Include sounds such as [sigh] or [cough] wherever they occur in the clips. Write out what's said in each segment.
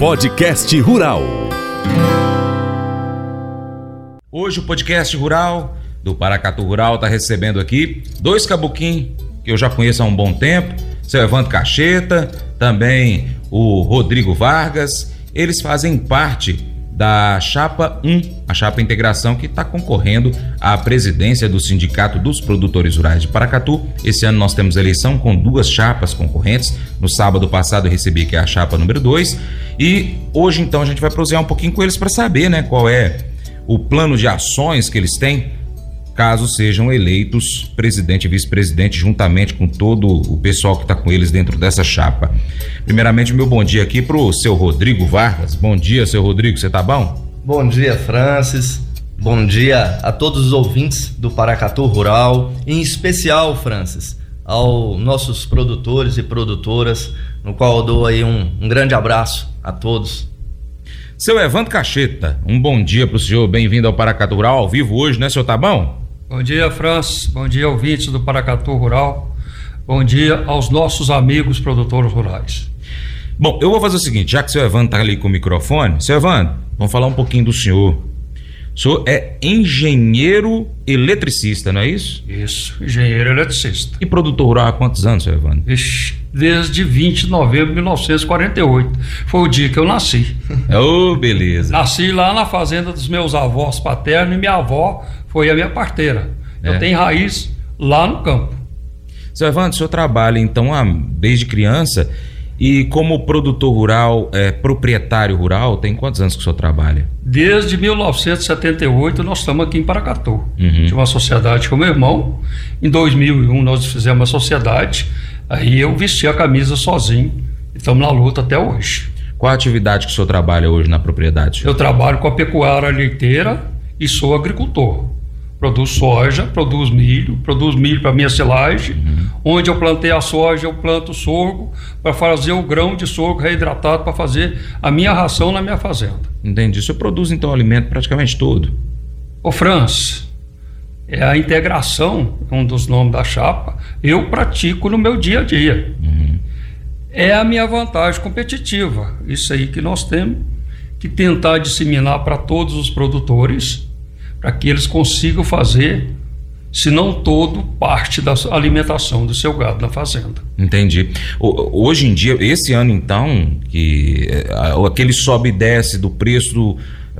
Podcast Rural. Hoje o podcast rural do Paracatu Rural está recebendo aqui dois cabuquim que eu já conheço há um bom tempo, seu Evandro Cacheta, também o Rodrigo Vargas. Eles fazem parte da Chapa 1, a Chapa Integração, que está concorrendo à presidência do Sindicato dos Produtores Rurais de Paracatu. Esse ano nós temos eleição com duas chapas concorrentes. No sábado passado eu recebi que é a chapa número 2. E hoje então a gente vai prosear um pouquinho com eles para saber né, qual é o plano de ações que eles têm caso sejam eleitos presidente e vice-presidente, juntamente com todo o pessoal que está com eles dentro dessa chapa. Primeiramente, meu bom dia aqui para o seu Rodrigo Vargas. Bom dia, seu Rodrigo, você tá bom? Bom dia, Francis. Bom dia a todos os ouvintes do Paracatu Rural, em especial, Francis, aos nossos produtores e produtoras, no qual eu dou aí um, um grande abraço a todos. Seu Evandro Cacheta, um bom dia para o senhor, bem-vindo ao Paracatu Rural ao vivo hoje, né, senhor Tabão? Bom dia, Francis. Bom dia, ouvintes do Paracatu Rural. Bom dia aos nossos amigos produtores rurais. Bom, eu vou fazer o seguinte, já que o seu Evandro está ali com o microfone, seu Evandro, vamos falar um pouquinho do senhor. O senhor é engenheiro eletricista, não é isso? Isso, engenheiro eletricista. E produtor rural há quantos anos, seu Evandro? Ixi, desde 20 de novembro de 1948. Foi o dia que eu nasci. [laughs] Oh, beleza. Nasci lá na fazenda dos meus avós paternos e minha avó foi a minha parteira. É. Eu tenho raiz lá no campo. Seu Evandro, o senhor trabalha então desde criança e como produtor rural, é, proprietário rural, tem quantos anos que o senhor trabalha? Desde 1978 nós estamos aqui em Paracatu. Uhum. Tinha uma sociedade com meu irmão. Em 2001 nós fizemos uma sociedade. Aí eu vesti a camisa sozinho. E estamos na luta até hoje. Qual a atividade que o senhor trabalha hoje na propriedade? Eu trabalho com a pecuária leiteira e sou agricultor produz soja, produz milho, produz milho para minha silagem. Uhum. Onde eu plantei a soja, eu planto sorgo para fazer o grão de sorgo reidratado para fazer a minha ração na minha fazenda. Entendi. Você produz então alimento praticamente todo? Ô Franz, é a integração, um dos nomes da chapa, eu pratico no meu dia a dia. Uhum. É a minha vantagem competitiva. Isso aí que nós temos que tentar disseminar para todos os produtores para que eles consigam fazer, se não todo, parte da alimentação do seu gado na fazenda. Entendi. Hoje em dia, esse ano então, que é, aquele sobe e desce do preço do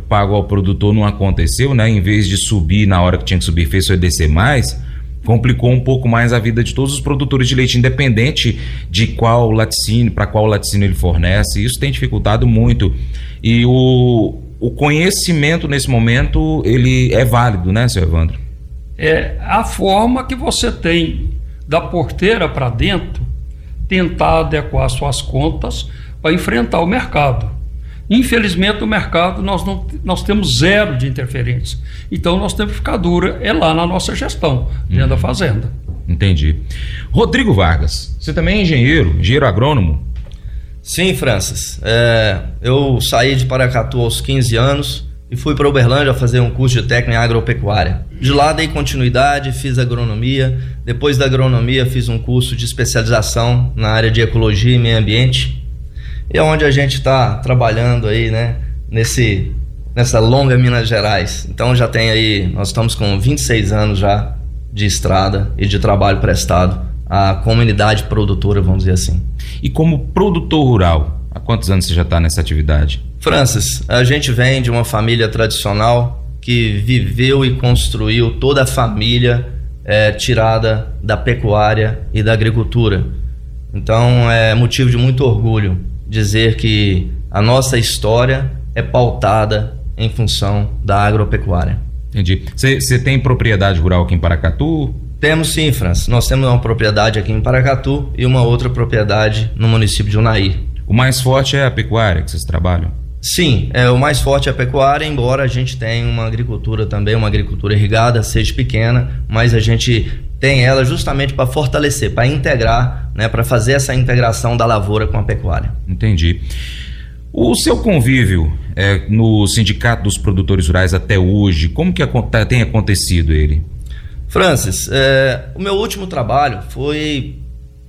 pago ao produtor não aconteceu, né? Em vez de subir na hora que tinha que subir, fez só descer mais complicou um pouco mais a vida de todos os produtores de leite, independente de qual laticínio, para qual laticínio ele fornece. Isso tem dificultado muito. E o, o conhecimento nesse momento ele é válido, né, seu Evandro? É a forma que você tem da porteira para dentro tentar adequar suas contas para enfrentar o mercado. Infelizmente, no mercado nós, não, nós temos zero de interferência. Então, nós temos que ficar dura é lá na nossa gestão, dentro uhum. da fazenda. Entendi. Rodrigo Vargas, você também é engenheiro, engenheiro agrônomo? Sim, Francis. É, eu saí de Paracatu aos 15 anos e fui para Uberlândia fazer um curso de técnica em agropecuária. De lá dei continuidade, fiz agronomia. Depois da agronomia fiz um curso de especialização na área de ecologia e meio ambiente. E é onde a gente está trabalhando aí, né? Nesse, nessa longa Minas Gerais. Então já tem aí, nós estamos com 26 anos já de estrada e de trabalho prestado à comunidade produtora, vamos dizer assim. E como produtor rural, há quantos anos você já está nessa atividade? Francis, a gente vem de uma família tradicional que viveu e construiu toda a família é, tirada da pecuária e da agricultura. Então é motivo de muito orgulho dizer que a nossa história é pautada em função da agropecuária. Entendi. Você tem propriedade rural aqui em Paracatu? Temos sim, França. Nós temos uma propriedade aqui em Paracatu e uma outra propriedade no município de Unaí. O mais forte é a pecuária que vocês trabalham? Sim, é, o mais forte é a pecuária, embora a gente tenha uma agricultura também, uma agricultura irrigada, seja pequena, mas a gente tem ela justamente para fortalecer, para integrar, né, para fazer essa integração da lavoura com a pecuária. Entendi. O seu convívio é, no Sindicato dos Produtores Rurais até hoje, como que tem acontecido ele? Francis, é, o meu último trabalho foi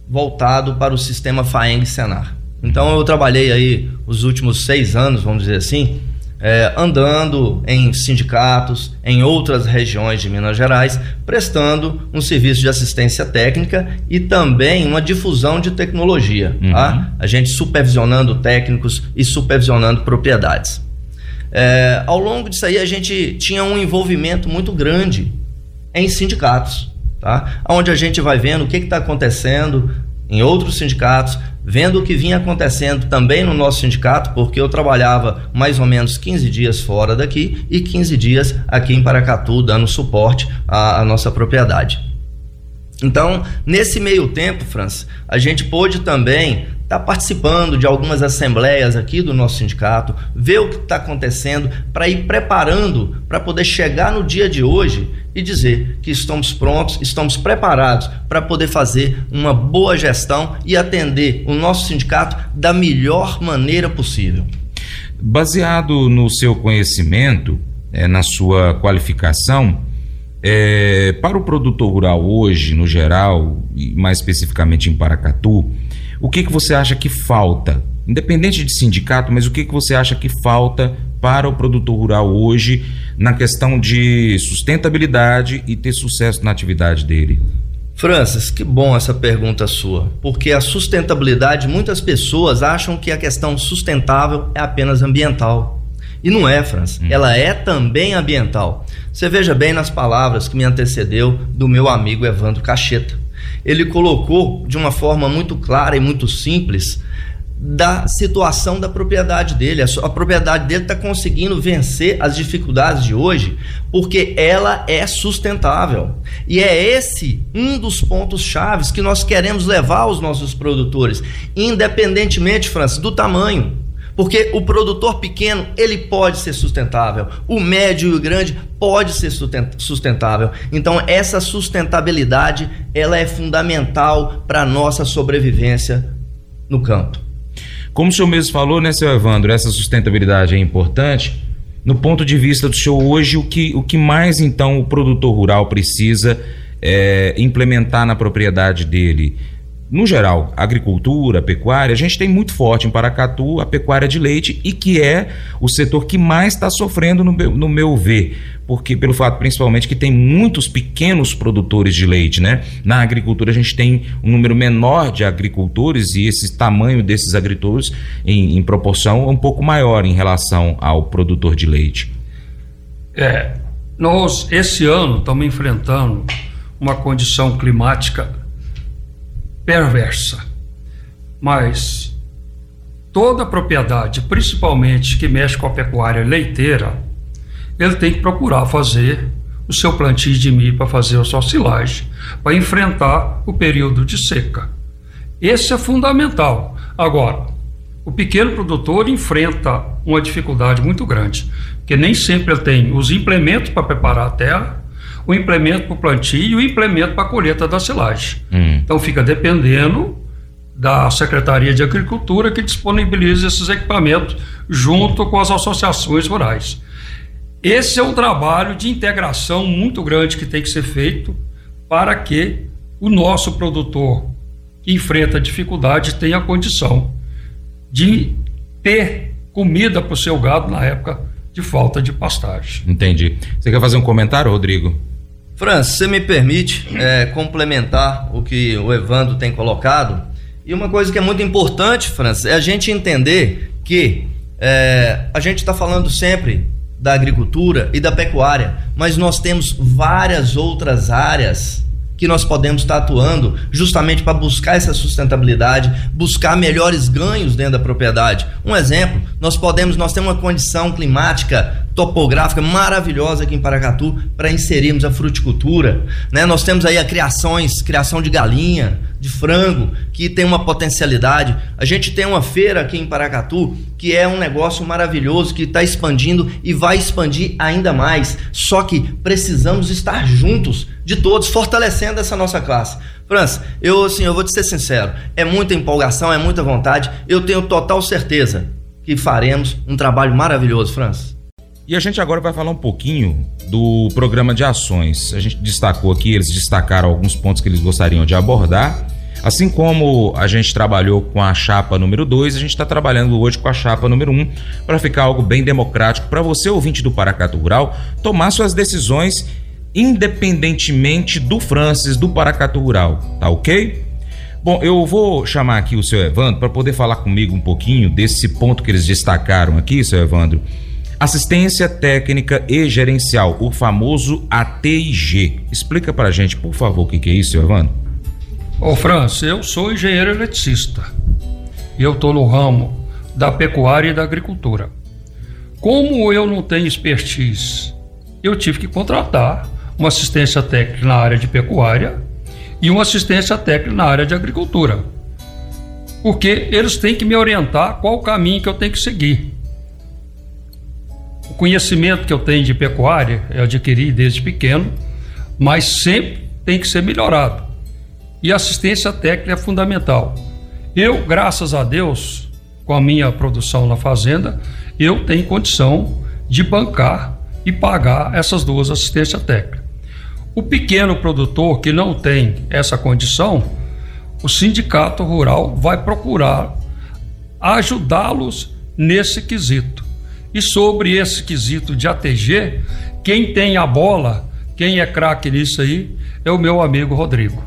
voltado para o sistema FAENG Senar. Então eu trabalhei aí os últimos seis anos, vamos dizer assim, é, andando em sindicatos, em outras regiões de Minas Gerais, prestando um serviço de assistência técnica e também uma difusão de tecnologia. Uhum. Tá? A gente supervisionando técnicos e supervisionando propriedades. É, ao longo disso aí, a gente tinha um envolvimento muito grande em sindicatos, tá? onde a gente vai vendo o que está acontecendo em outros sindicatos, vendo o que vinha acontecendo também no nosso sindicato, porque eu trabalhava mais ou menos 15 dias fora daqui e 15 dias aqui em Paracatu, dando suporte à, à nossa propriedade. Então, nesse meio tempo, França, a gente pôde também estar tá participando de algumas assembleias aqui do nosso sindicato, ver o que está acontecendo, para ir preparando para poder chegar no dia de hoje e dizer que estamos prontos, estamos preparados para poder fazer uma boa gestão e atender o nosso sindicato da melhor maneira possível. Baseado no seu conhecimento, é, na sua qualificação, é, para o produtor rural hoje, no geral, e mais especificamente em Paracatu, o que, que você acha que falta? Independente de sindicato, mas o que, que você acha que falta para o produtor rural hoje na questão de sustentabilidade e ter sucesso na atividade dele? Francis, que bom essa pergunta sua, porque a sustentabilidade, muitas pessoas acham que a questão sustentável é apenas ambiental. E não é, Francis, hum. ela é também ambiental. Você veja bem nas palavras que me antecedeu do meu amigo Evandro Cacheta. Ele colocou de uma forma muito clara e muito simples da situação da propriedade dele. A, a propriedade dele está conseguindo vencer as dificuldades de hoje porque ela é sustentável. E é esse um dos pontos chaves que nós queremos levar aos nossos produtores, independentemente, Francis, do tamanho. Porque o produtor pequeno, ele pode ser sustentável. O médio e o grande pode ser sustentável. Então, essa sustentabilidade, ela é fundamental para a nossa sobrevivência no campo. Como o senhor mesmo falou, né, seu Evandro, essa sustentabilidade é importante. No ponto de vista do senhor hoje, o que, o que mais então o produtor rural precisa é, implementar na propriedade dele? No geral, agricultura, pecuária, a gente tem muito forte em Paracatu a pecuária de leite e que é o setor que mais está sofrendo no meu, no meu ver, porque pelo fato principalmente que tem muitos pequenos produtores de leite, né? Na agricultura a gente tem um número menor de agricultores e esse tamanho desses agricultores em, em proporção é um pouco maior em relação ao produtor de leite. É, nós esse ano estamos enfrentando uma condição climática perversa. Mas toda propriedade, principalmente que mexe com a pecuária leiteira, ele tem que procurar fazer o seu plantio de milho para fazer a sua silagem, para enfrentar o período de seca. Esse é fundamental. Agora, o pequeno produtor enfrenta uma dificuldade muito grande, porque nem sempre ele tem os implementos para preparar a terra o implemento para o plantio e o implemento para a colheita da silagem. Hum. Então fica dependendo da Secretaria de Agricultura que disponibiliza esses equipamentos junto com as associações rurais. Esse é um trabalho de integração muito grande que tem que ser feito para que o nosso produtor que enfrenta dificuldade tenha condição de ter comida para o seu gado na época de falta de pastagem. Entendi. Você quer fazer um comentário, Rodrigo? França, você me permite é, complementar o que o Evandro tem colocado? E uma coisa que é muito importante, França, é a gente entender que é, a gente está falando sempre da agricultura e da pecuária, mas nós temos várias outras áreas que nós podemos estar atuando justamente para buscar essa sustentabilidade, buscar melhores ganhos dentro da propriedade. Um exemplo, nós podemos, nós temos uma condição climática topográfica maravilhosa aqui em Paracatu para inserirmos a fruticultura, né? Nós temos aí a criações, criação de galinha, de frango, que tem uma potencialidade. A gente tem uma feira aqui em Paracatu que é um negócio maravilhoso que está expandindo e vai expandir ainda mais. Só que precisamos estar juntos de todos, fortalecendo essa nossa classe. França, eu assim, eu vou te ser sincero, é muita empolgação, é muita vontade. Eu tenho total certeza que faremos um trabalho maravilhoso, França. E a gente agora vai falar um pouquinho do programa de ações. A gente destacou aqui, eles destacaram alguns pontos que eles gostariam de abordar. Assim como a gente trabalhou com a chapa número 2, a gente está trabalhando hoje com a chapa número 1 um, para ficar algo bem democrático para você, ouvinte do Paracatu Rural, tomar suas decisões independentemente do Francis do Paracatu Rural, tá ok? Bom, eu vou chamar aqui o seu Evandro para poder falar comigo um pouquinho desse ponto que eles destacaram aqui, seu Evandro. Assistência técnica e gerencial, o famoso ATIG. Explica para a gente, por favor, o que, é isso, Evandro. Ô, França, eu sou engenheiro eletricista e eu estou no ramo da pecuária e da agricultura. Como eu não tenho expertise, eu tive que contratar uma assistência técnica na área de pecuária e uma assistência técnica na área de agricultura. Porque eles têm que me orientar qual o caminho que eu tenho que seguir. O conhecimento que eu tenho de pecuária eu adquiri desde pequeno, mas sempre tem que ser melhorado. E assistência técnica é fundamental. Eu, graças a Deus, com a minha produção na fazenda, eu tenho condição de bancar e pagar essas duas assistências técnicas. O pequeno produtor que não tem essa condição, o sindicato rural vai procurar ajudá-los nesse quesito. E sobre esse quesito de ATG, quem tem a bola, quem é craque nisso aí, é o meu amigo Rodrigo.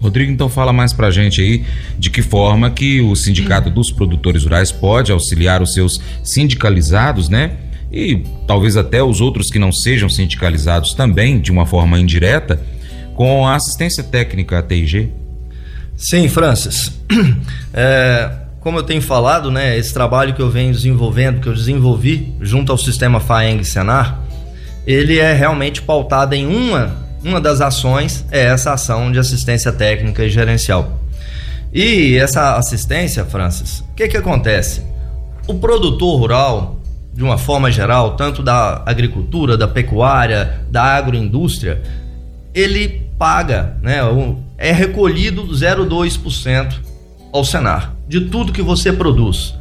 Rodrigo, então fala mais pra gente aí de que forma que o Sindicato dos Produtores Rurais pode auxiliar os seus sindicalizados, né? e talvez até os outros que não sejam sindicalizados também, de uma forma indireta, com a assistência técnica ATG? Sim, Francis. [clears throat] É, como eu tenho falado, né, esse trabalho que eu venho desenvolvendo, que eu desenvolvi junto ao sistema FAENG Senar, ele é realmente pautado em uma, uma das ações, é essa ação de assistência técnica e gerencial. E essa assistência, Francis, o que que acontece? O produtor rural, de uma forma geral, tanto da agricultura, da pecuária, da agroindústria, ele paga, né, é recolhido 0,2% ao Senar de tudo que você produz.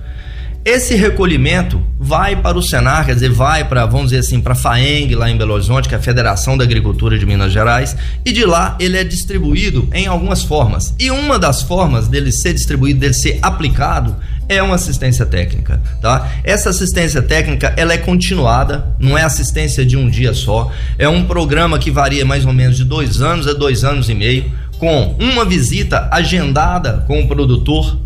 Esse recolhimento vai para o Senar, quer dizer, vai para, vamos dizer assim, para a FAENG, lá em Belo Horizonte, que é a Federação da Agricultura de Minas Gerais, e de lá ele é distribuído em algumas formas. E uma das formas dele ser distribuído, dele ser aplicado, é uma assistência técnica, tá? Essa assistência técnica, ela é continuada, não é assistência de um dia só, é um programa que varia mais ou menos de dois anos a dois anos e meio, com uma visita agendada com o produtor,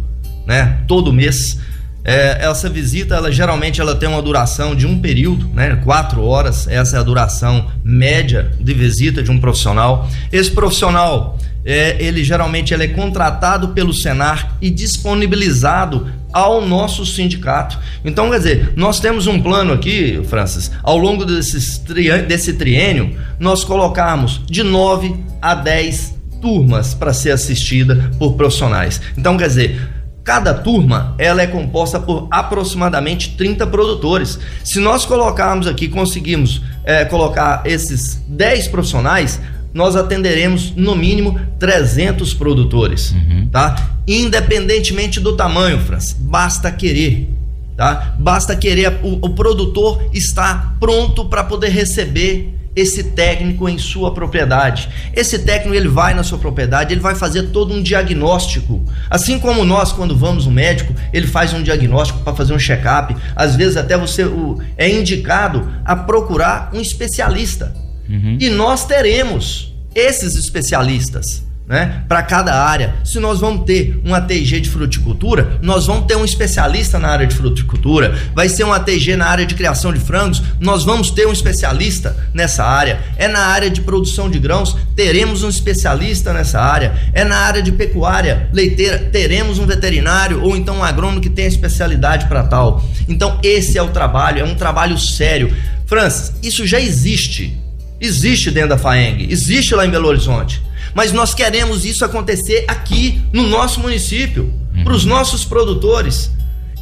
né, todo mês, é, essa visita, ela geralmente ela tem uma duração de um período, né? Quatro horas. Essa é a duração média de visita de um profissional. Esse profissional, é, ele geralmente ele é contratado pelo Senar e disponibilizado ao nosso sindicato. Então, quer dizer, nós temos um plano aqui, Francis, ao longo desses tri, desse triênio, nós colocamos de 9 a 10 turmas para ser assistida por profissionais. Então, quer dizer, Cada turma ela é composta por aproximadamente 30 produtores. Se nós colocarmos aqui, conseguimos é, colocar esses 10 profissionais, nós atenderemos no mínimo 300 produtores, uhum. tá? Independentemente do tamanho, Franz, basta querer, tá? Basta querer, o, o produtor está pronto para poder receber esse técnico em sua propriedade. Esse técnico ele vai na sua propriedade, ele vai fazer todo um diagnóstico. Assim como nós quando vamos no médico, ele faz um diagnóstico para fazer um check-up. Às vezes até você o, é indicado a procurar um especialista. Uhum. E nós teremos esses especialistas né, para cada área. Se nós vamos ter um ATG de fruticultura, nós vamos ter um especialista na área de fruticultura. Vai ser um ATG na área de criação de frangos, nós vamos ter um especialista nessa área. É na área de produção de grãos, teremos um especialista nessa área. É na área de pecuária leiteira, teremos um veterinário ou então um agrônomo que tem especialidade para tal. Então esse é o trabalho, é um trabalho sério. Francis, isso já existe. Existe dentro da FAENG, existe lá em Belo Horizonte mas nós queremos isso acontecer aqui no nosso município, uhum. para os nossos produtores.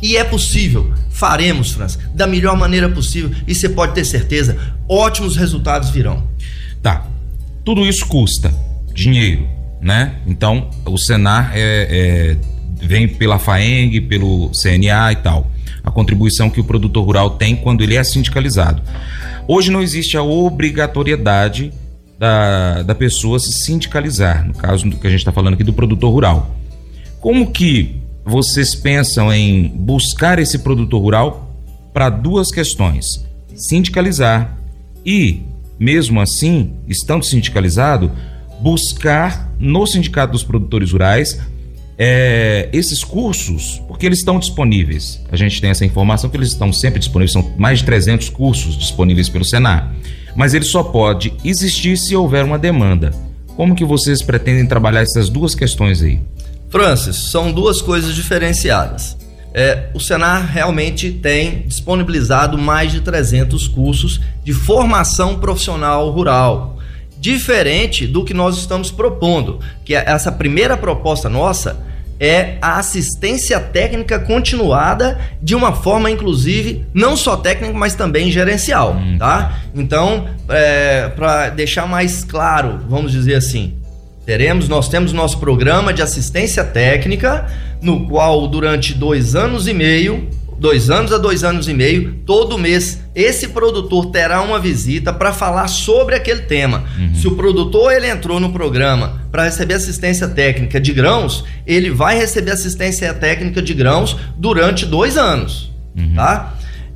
E é possível, faremos, França, da melhor maneira possível e você pode ter certeza, ótimos resultados virão. Tá, tudo isso custa dinheiro, né? Então, o Senar é, é, vem pela FAENG, pelo CNA e tal. A contribuição que o produtor rural tem quando ele é sindicalizado. Hoje não existe a obrigatoriedade da, da pessoa se sindicalizar, no caso do que a gente está falando aqui do produtor rural. Como que vocês pensam em buscar esse produtor rural para duas questões: sindicalizar e, mesmo assim, estando sindicalizado, buscar no Sindicato dos Produtores Rurais é, esses cursos, porque eles estão disponíveis. A gente tem essa informação que eles estão sempre disponíveis, são mais de 300 cursos disponíveis pelo Senar. Mas ele só pode existir se houver uma demanda. Como que vocês pretendem trabalhar essas duas questões aí? Francis, são duas coisas diferenciadas. É, o Senar realmente tem disponibilizado mais de 300 cursos de formação profissional rural diferente do que nós estamos propondo, que é essa primeira proposta nossa é a assistência técnica continuada de uma forma, inclusive, não só técnica, mas também gerencial, hum. tá? Então, é, para deixar mais claro, vamos dizer assim, teremos, nós temos nosso programa de assistência técnica, no qual durante dois anos e meio dois anos a dois anos e meio, todo mês, esse produtor terá uma visita para falar sobre aquele tema. Uhum. Se o produtor ele entrou no programa para receber assistência técnica de grãos, ele vai receber assistência técnica de grãos durante dois anos, uhum. tá?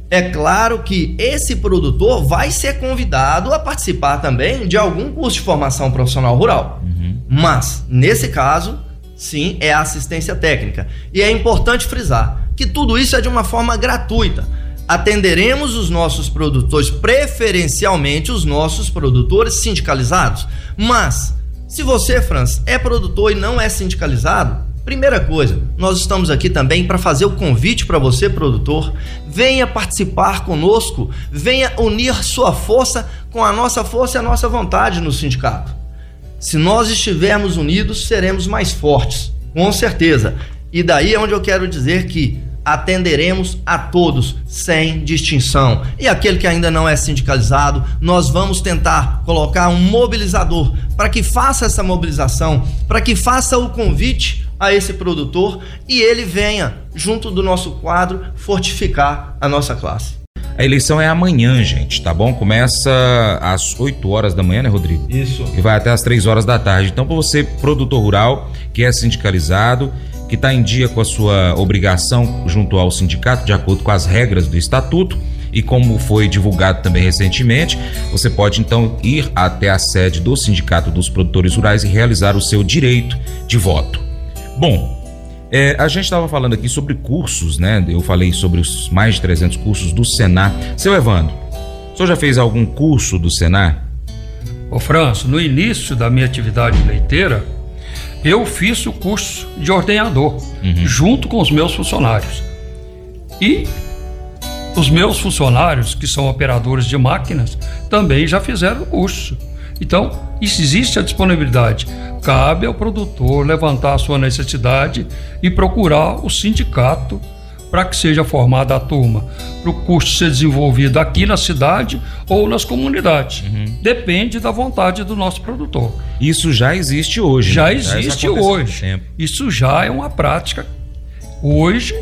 É claro que esse produtor vai ser convidado a participar também de algum curso de formação profissional rural. Uhum. Mas, nesse caso, sim, é assistência técnica. E é importante frisar: que tudo isso é de uma forma gratuita. Atenderemos os nossos produtores, preferencialmente os nossos produtores sindicalizados. Mas, se você, Franz, é produtor e não é sindicalizado, Primeira coisa, nós estamos aqui também para fazer o convite para você, produtor. Venha participar conosco, venha unir sua força com a nossa força e a nossa vontade no sindicato. Se nós estivermos unidos, seremos mais fortes, com certeza. E daí é onde eu quero dizer que atenderemos a todos, sem distinção. E aquele que ainda não é sindicalizado, nós vamos tentar colocar um mobilizador para que faça essa mobilização, para que faça o convite a esse produtor e ele venha, junto do nosso quadro, fortificar a nossa classe. A eleição é amanhã, gente, tá bom? Começa às 8 horas da manhã, né, Rodrigo? Isso. E vai até às 3 horas da tarde. Então, para você, produtor rural, que é sindicalizado, que está em dia com a sua obrigação junto ao sindicato, de acordo com as regras do estatuto. E como foi divulgado também recentemente, você pode então ir até a sede do Sindicato dos Produtores Rurais e realizar o seu direito de voto. Bom, é, a gente estava falando aqui sobre cursos, né? Eu falei sobre os mais de 300 cursos do Senar. Seu Evandro, o senhor já fez algum curso do Senar? Ô Franço, no início da minha atividade leiteira, eu fiz o curso de ordenador, uhum. junto com os meus funcionários. E os meus funcionários, que são operadores de máquinas, também já fizeram o curso. Então, existe a disponibilidade. Cabe ao produtor levantar a sua necessidade e procurar o sindicato para que seja formada a turma, para o curso ser desenvolvido aqui na cidade ou nas comunidades. Uhum. Depende da vontade do nosso produtor. Isso já existe hoje. Já né? existe já hoje. Isso já é uma prática hoje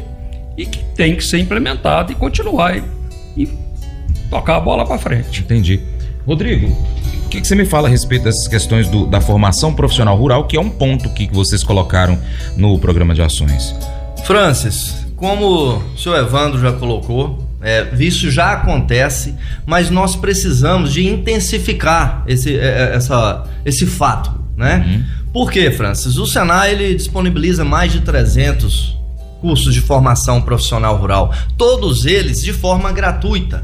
e que tem que ser implementada e continuar e, e tocar a bola para frente. Entendi. Rodrigo, o que, que, você me fala a respeito dessas questões do, da formação profissional rural, que é um ponto que vocês colocaram no programa de ações? Francis, como o senhor Evandro já colocou, é, isso já acontece, mas nós precisamos de intensificar esse, é, é, essa, esse fato, né? Uhum. Por quê, Francis? O Senai ele disponibiliza mais de 300 cursos de formação profissional rural, todos eles de forma gratuita.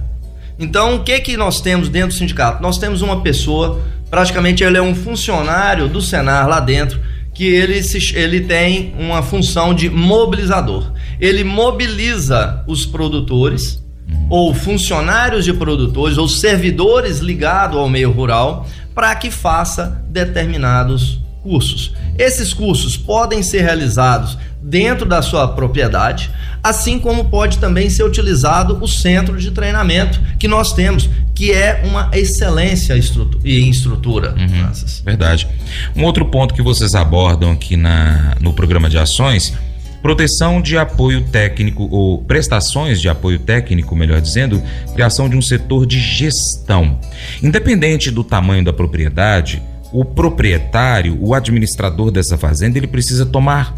Então, o que que nós temos dentro do sindicato? Nós temos uma pessoa, praticamente ele é um funcionário do Senar lá dentro, que ele, se, ele tem uma função de mobilizador. Ele mobiliza os produtores, ou funcionários de produtores, ou servidores ligados ao meio rural, para que faça determinados cursos. Esses cursos podem ser realizados dentro da sua propriedade, assim como pode também ser utilizado o centro de treinamento que nós temos, que é uma excelência em estrutura. Uhum, verdade. Um outro ponto que vocês abordam aqui na, no programa de ações proteção de apoio técnico ou prestações de apoio técnico, melhor dizendo, criação de um setor de gestão. Independente do tamanho da propriedade, o proprietário, o administrador dessa fazenda, ele precisa tomar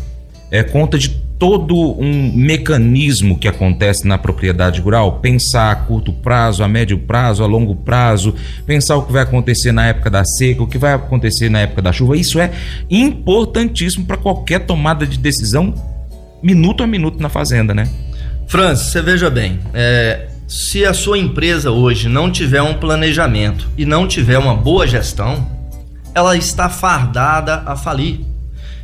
é, conta de todo um mecanismo que acontece na propriedade rural, pensar a curto prazo, a médio prazo, a longo prazo, pensar o que vai acontecer na época da seca, o que vai acontecer na época da chuva. Isso é importantíssimo para qualquer tomada de decisão, minuto a minuto na fazenda, né? Francis, você veja bem, é, se a sua empresa hoje não tiver um planejamento e não tiver uma boa gestão, ela está fardada a falir.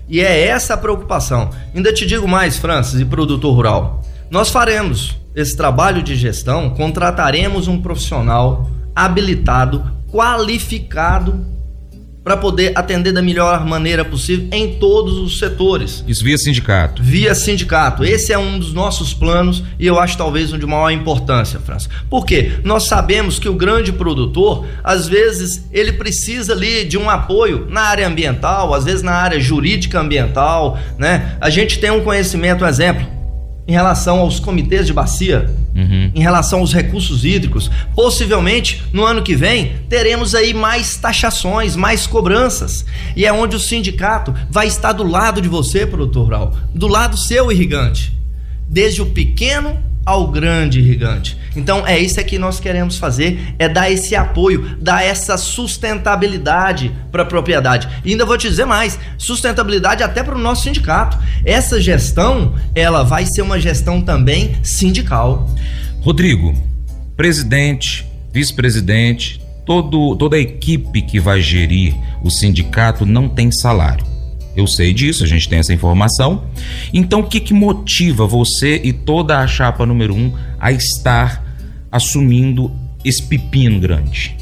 E é essa a preocupação. Ainda te digo mais, Francis, e produtor rural. Nós faremos esse trabalho de gestão, contrataremos um profissional habilitado, qualificado para poder atender da melhor maneira possível em todos os setores. Isso via sindicato. Via sindicato. Esse é um dos nossos planos e eu acho talvez um de maior importância, França. Por quê? Nós sabemos que o grande produtor, às vezes, ele precisa ali de um apoio na área ambiental, às vezes na área jurídica ambiental, né? A gente tem um conhecimento, um exemplo, em relação aos comitês de bacia, uhum. em relação aos recursos hídricos. Possivelmente, no ano que vem, teremos aí mais taxações, mais cobranças. E é onde o sindicato vai estar do lado de você, produtor rural, do lado seu irrigante. Desde o pequeno ao grande irrigante. Então é isso que nós queremos fazer, é dar esse apoio, dar essa sustentabilidade para a propriedade. E ainda vou te dizer mais, sustentabilidade até para o nosso sindicato. Essa gestão, ela vai ser uma gestão também sindical. Rodrigo, presidente, vice-presidente, todo, toda a equipe que vai gerir o sindicato não tem salário. Eu sei disso, a gente tem essa informação. Então, o que, que motiva você e toda a chapa número um a estar assumindo esse pepino grande?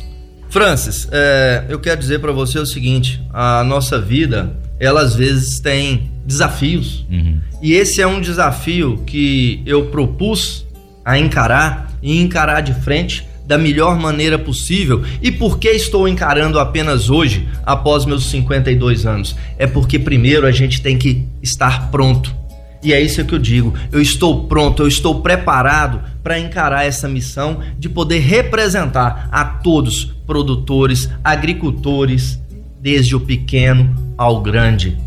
Francis, é, eu quero dizer para você o seguinte: a nossa vida, ela às vezes tem desafios. Uhum. E esse é um desafio que eu propus a encarar e encarar de frente da melhor maneira possível. E por que estou encarando apenas hoje, após meus 52 anos? É porque primeiro a gente tem que estar pronto. E é isso que eu digo. Eu estou pronto, eu estou preparado para encarar essa missão de poder representar a todos, produtores, agricultores, desde o pequeno ao grande.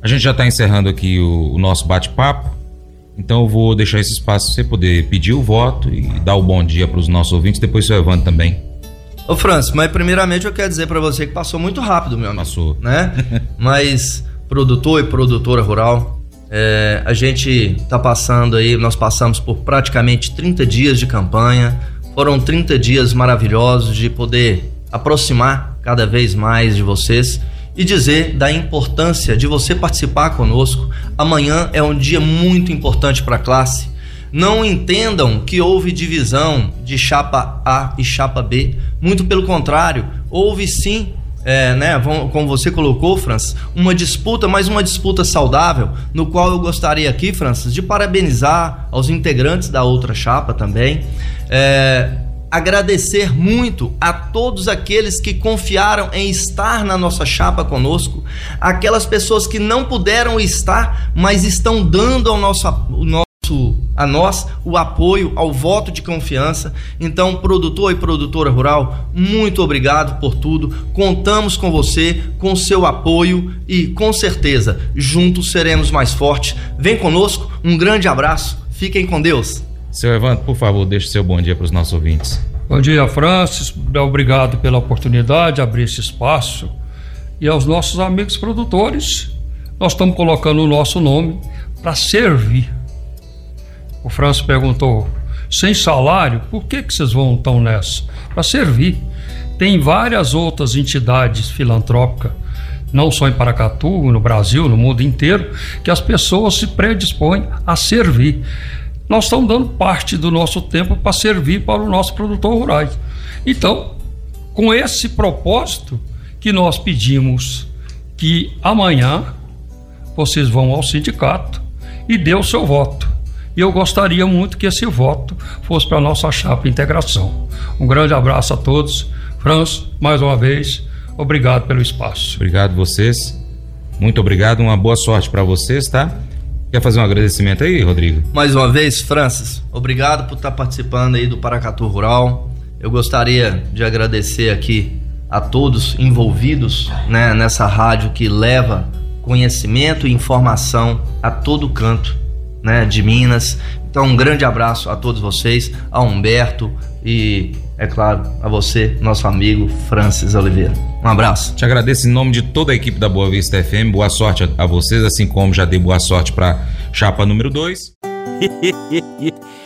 A gente já está encerrando aqui o, o nosso bate-papo. Então eu vou deixar esse espaço para você poder pedir o voto e dar o bom dia para os nossos ouvintes, depois o seu Evandro também. Ô Francis, mas primeiramente eu quero dizer para você que passou muito rápido, meu amigo. Passou. Né? [laughs] mas produtor e produtora rural, é, a gente tá passando aí, nós passamos por praticamente 30 dias de campanha. Foram 30 dias maravilhosos de poder aproximar cada vez mais de vocês e dizer da importância de você participar conosco. Amanhã é um dia muito importante para a classe. Não entendam que houve divisão de chapa A e chapa B. Muito pelo contrário, houve sim, é, né, como você colocou, Francis, uma disputa, mas uma disputa saudável, no qual eu gostaria aqui, Francis, de parabenizar aos integrantes da outra chapa também. É, agradecer muito a todos aqueles que confiaram em estar na nossa chapa conosco, aquelas pessoas que não puderam estar, mas estão dando ao nosso, nosso a nós o apoio ao voto de confiança. Então, produtor e produtora rural, muito obrigado por tudo. Contamos com você, com seu apoio e com certeza juntos seremos mais fortes. Vem conosco, um grande abraço. Fiquem com Deus. Seu Evandro, por favor, deixe seu bom dia para os nossos ouvintes. Bom dia, Francis. Obrigado pela oportunidade de abrir esse espaço. E aos nossos amigos produtores, nós estamos colocando o nosso nome para servir. O Francis perguntou: sem salário, por que, que vocês vão tão nessa? Para servir. Tem várias outras entidades filantrópicas, não só em Paracatu, no Brasil, no mundo inteiro, que as pessoas se predispõem a servir nós estamos dando parte do nosso tempo para servir para o nosso produtor rural. Então, com esse propósito que nós pedimos que amanhã vocês vão ao sindicato e dê o seu voto. E eu gostaria muito que esse voto fosse para a nossa chapa integração. Um grande abraço a todos. Franz, mais uma vez, obrigado pelo espaço. Obrigado vocês. Muito obrigado, uma boa sorte para vocês, tá? Quer fazer um agradecimento aí, Rodrigo? Mais uma vez, Francis, obrigado por estar participando aí do Paracatu Rural. Eu gostaria de agradecer aqui a todos envolvidos né, nessa rádio que leva conhecimento e informação a todo canto né, de Minas. Então, um grande abraço a todos vocês, a Humberto e, é claro, a você, nosso amigo Francis Oliveira. Um abraço. Te agradeço em nome de toda a equipe da Boa Vista FM. Boa sorte a vocês, assim como já dei boa sorte para chapa número 2. [laughs]